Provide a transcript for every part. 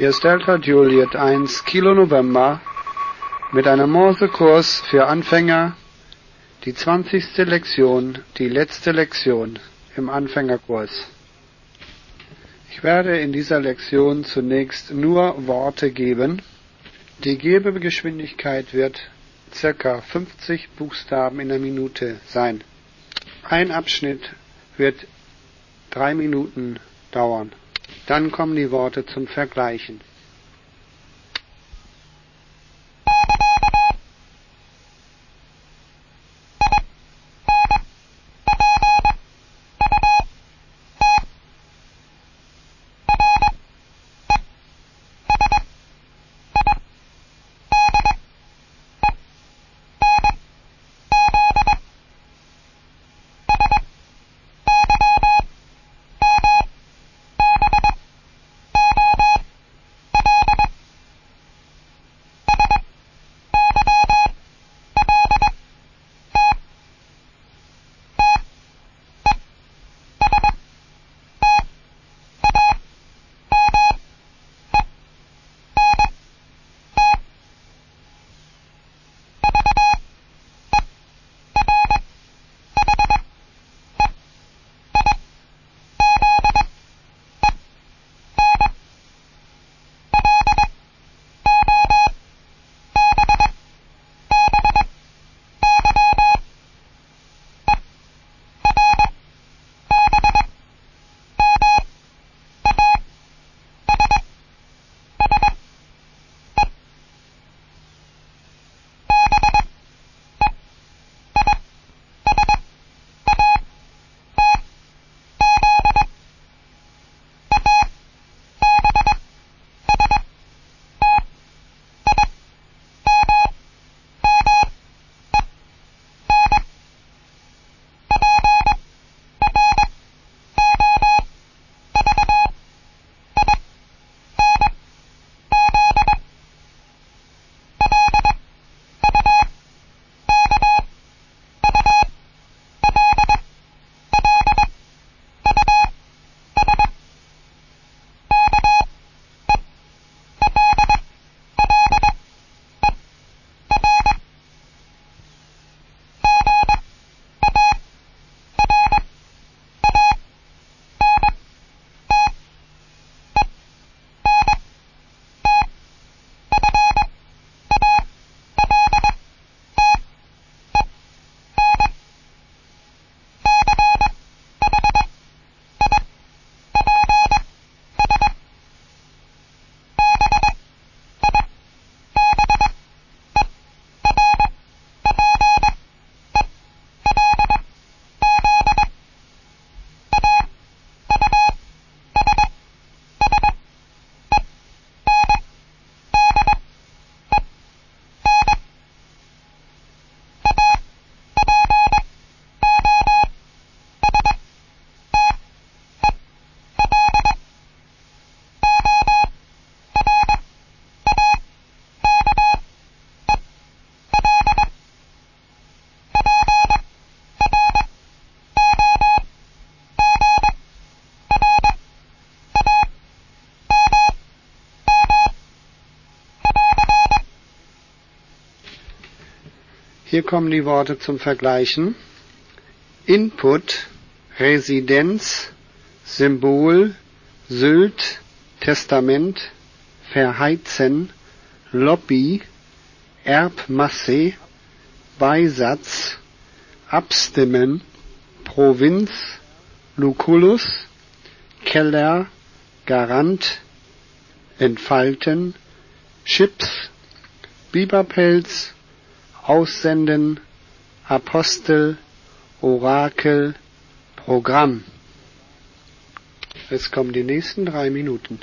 Ihr Delta Juliet 1 Kilo November mit einem Morsekurs für Anfänger, die 20. Lektion, die letzte Lektion im Anfängerkurs. Ich werde in dieser Lektion zunächst nur Worte geben. Die Gebegeschwindigkeit wird circa 50 Buchstaben in der Minute sein. Ein Abschnitt wird drei Minuten dauern. Dann kommen die Worte zum Vergleichen. Hier kommen die Worte zum Vergleichen. Input, Residenz, Symbol, Sylt, Testament, Verheizen, Lobby, Erbmasse, Beisatz, Abstimmen, Provinz, Lucullus, Keller, Garant, Entfalten, Chips, Biberpelz, Aussenden, Apostel, Orakel, Programm. Jetzt kommen die nächsten drei Minuten.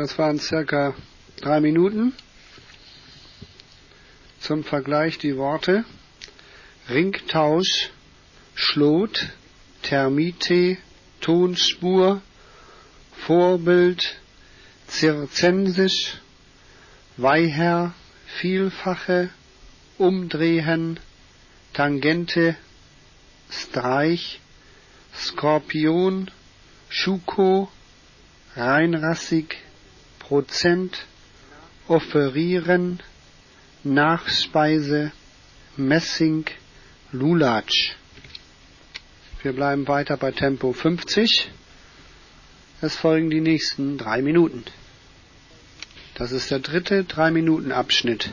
Das waren circa drei Minuten. Zum Vergleich die Worte Ringtausch, Schlot, Termite, Tonspur, Vorbild, Zirzensisch, Weiher, Vielfache, Umdrehen, Tangente, Streich, Skorpion, Schuko, reinrassig, Prozent, offerieren, Nachspeise, Messing, Lulatsch. Wir bleiben weiter bei Tempo 50. Es folgen die nächsten drei Minuten. Das ist der dritte drei Minuten Abschnitt.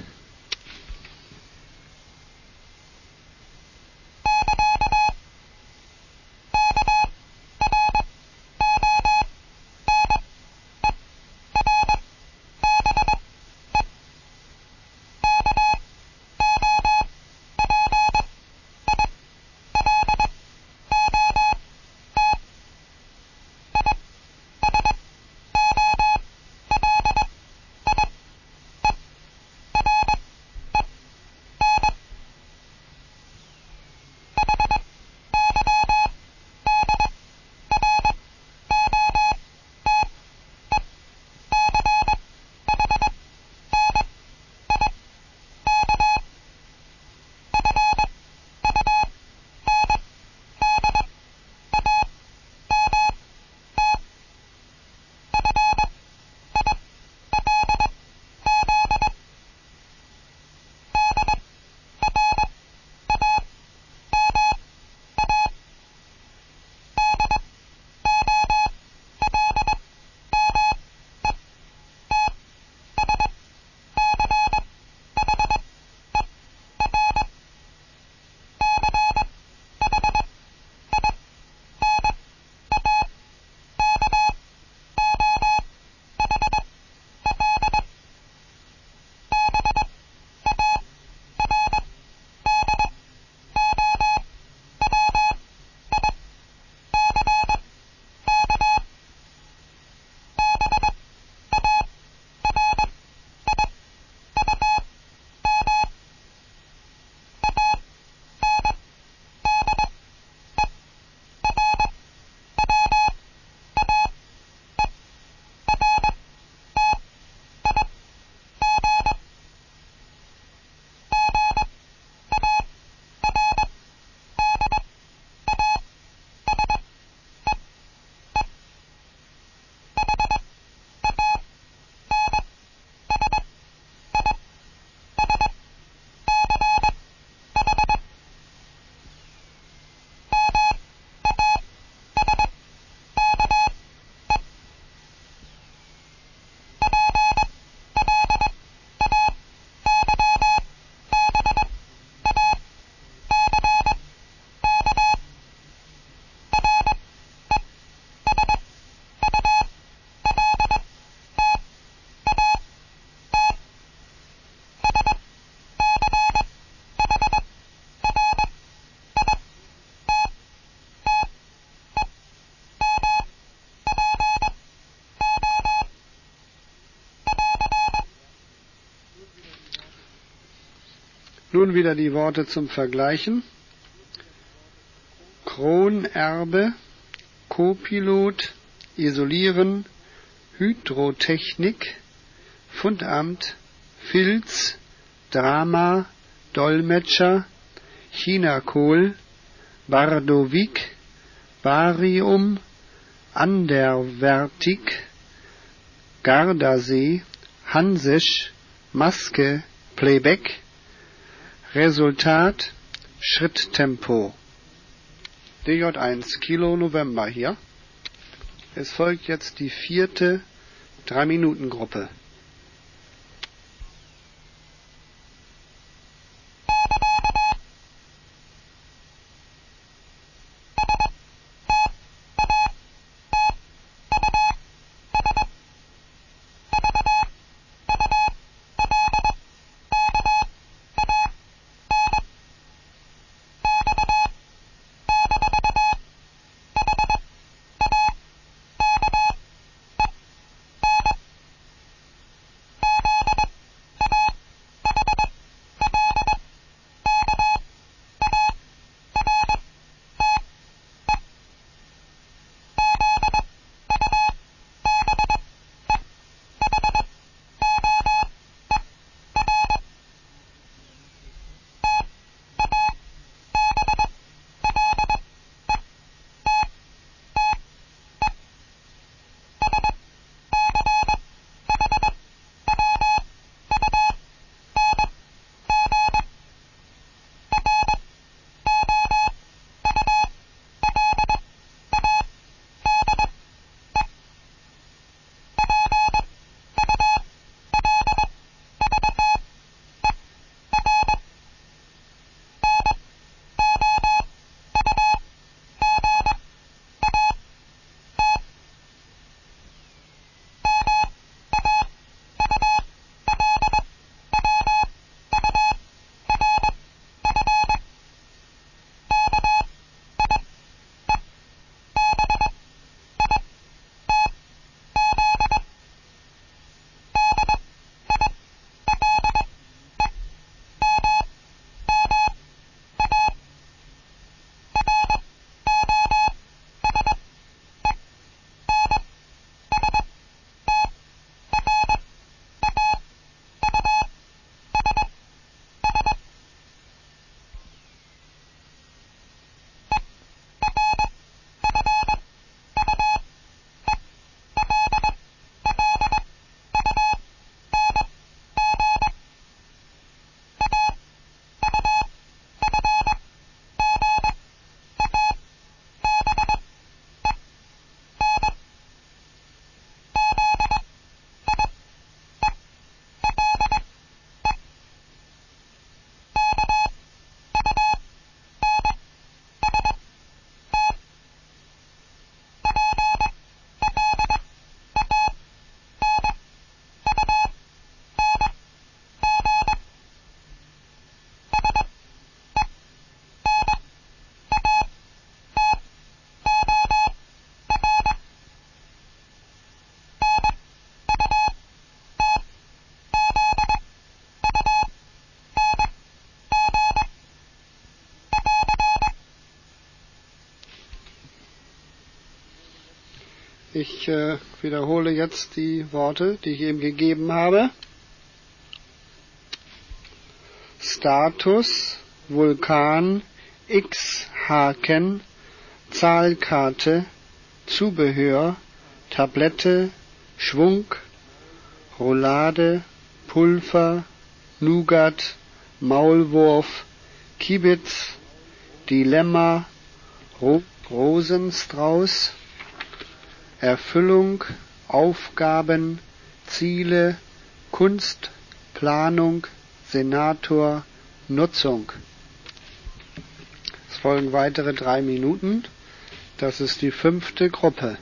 Nun wieder die Worte zum Vergleichen. Kronerbe, Copilot, Isolieren, Hydrotechnik, Fundamt, Filz, Drama, Dolmetscher, Chinakohl, Bardovik, Barium, Anderwertig, Gardasee, Hansisch, Maske, Playback, Resultat Schritttempo DJ1 Kilo November hier. Es folgt jetzt die vierte 3-Minuten-Gruppe. Ich äh, wiederhole jetzt die Worte, die ich eben gegeben habe. Status, Vulkan, X-Haken, Zahlkarte, Zubehör, Tablette, Schwung, Roulade, Pulver, Nougat, Maulwurf, Kibitz, Dilemma, Ro Rosenstrauß, Erfüllung, Aufgaben, Ziele, Kunst, Planung, Senator, Nutzung. Es folgen weitere drei Minuten. Das ist die fünfte Gruppe.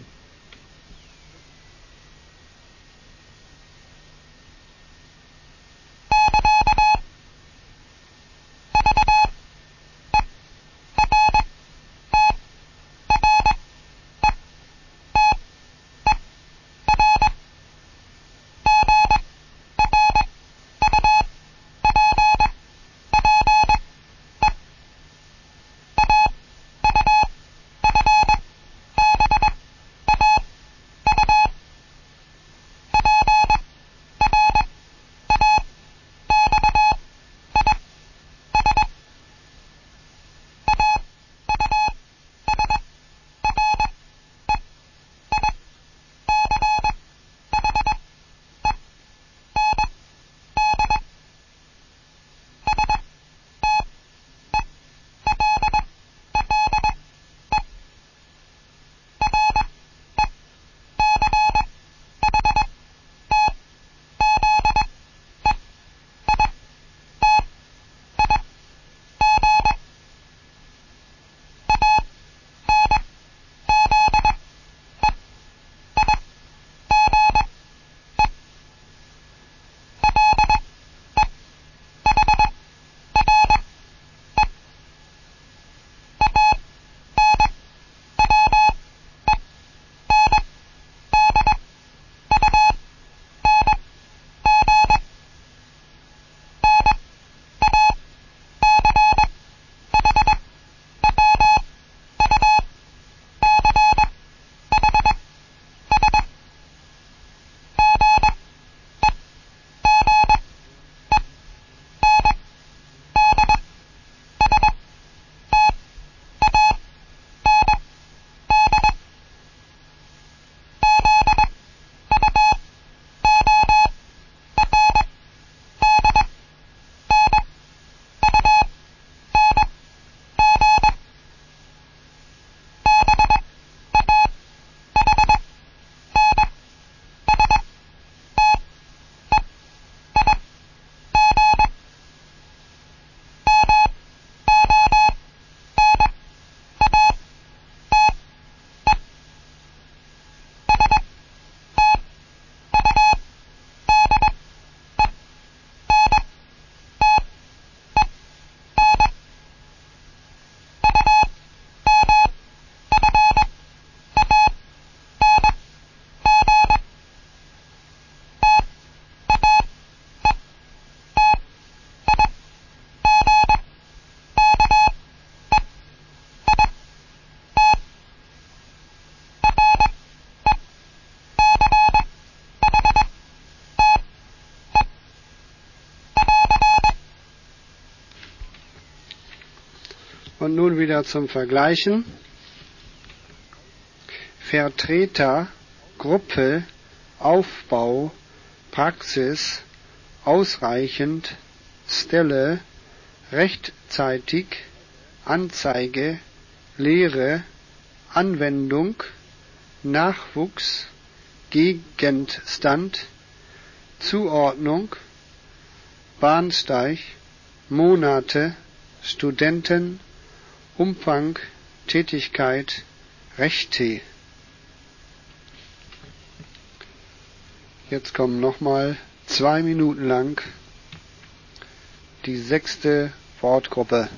Und nun wieder zum Vergleichen. Vertreter, Gruppe, Aufbau, Praxis, ausreichend, Stelle, rechtzeitig, Anzeige, Lehre, Anwendung, Nachwuchs, Gegenstand, Zuordnung, Bahnsteig, Monate, Studenten, Umfang, Tätigkeit, Rechte. Jetzt kommen nochmal zwei Minuten lang die sechste Wortgruppe.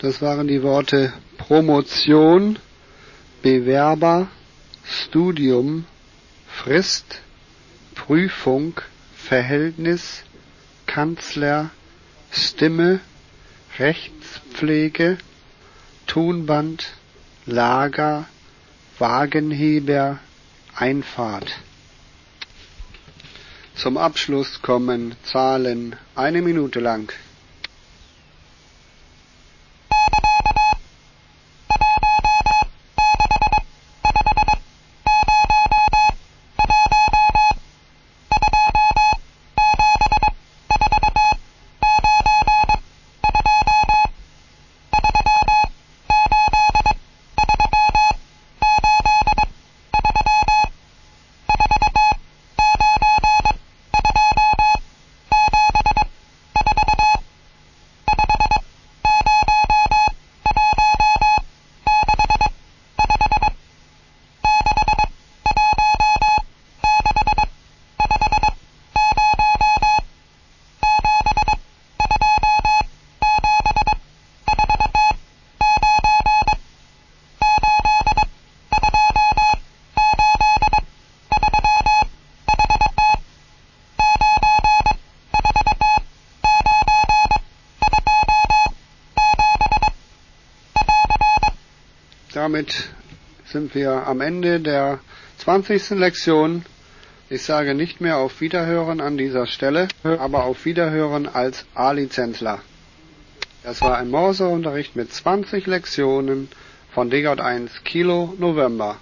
Das waren die Worte Promotion, Bewerber, Studium, Frist, Prüfung, Verhältnis, Kanzler, Stimme, Rechtspflege, Tonband, Lager, Wagenheber, Einfahrt. Zum Abschluss kommen Zahlen eine Minute lang. Damit sind wir am Ende der 20. Lektion. Ich sage nicht mehr auf Wiederhören an dieser Stelle, aber auf Wiederhören als A-Lizenzler. Das war ein Morseunterricht mit 20 Lektionen von DJ1 Kilo November.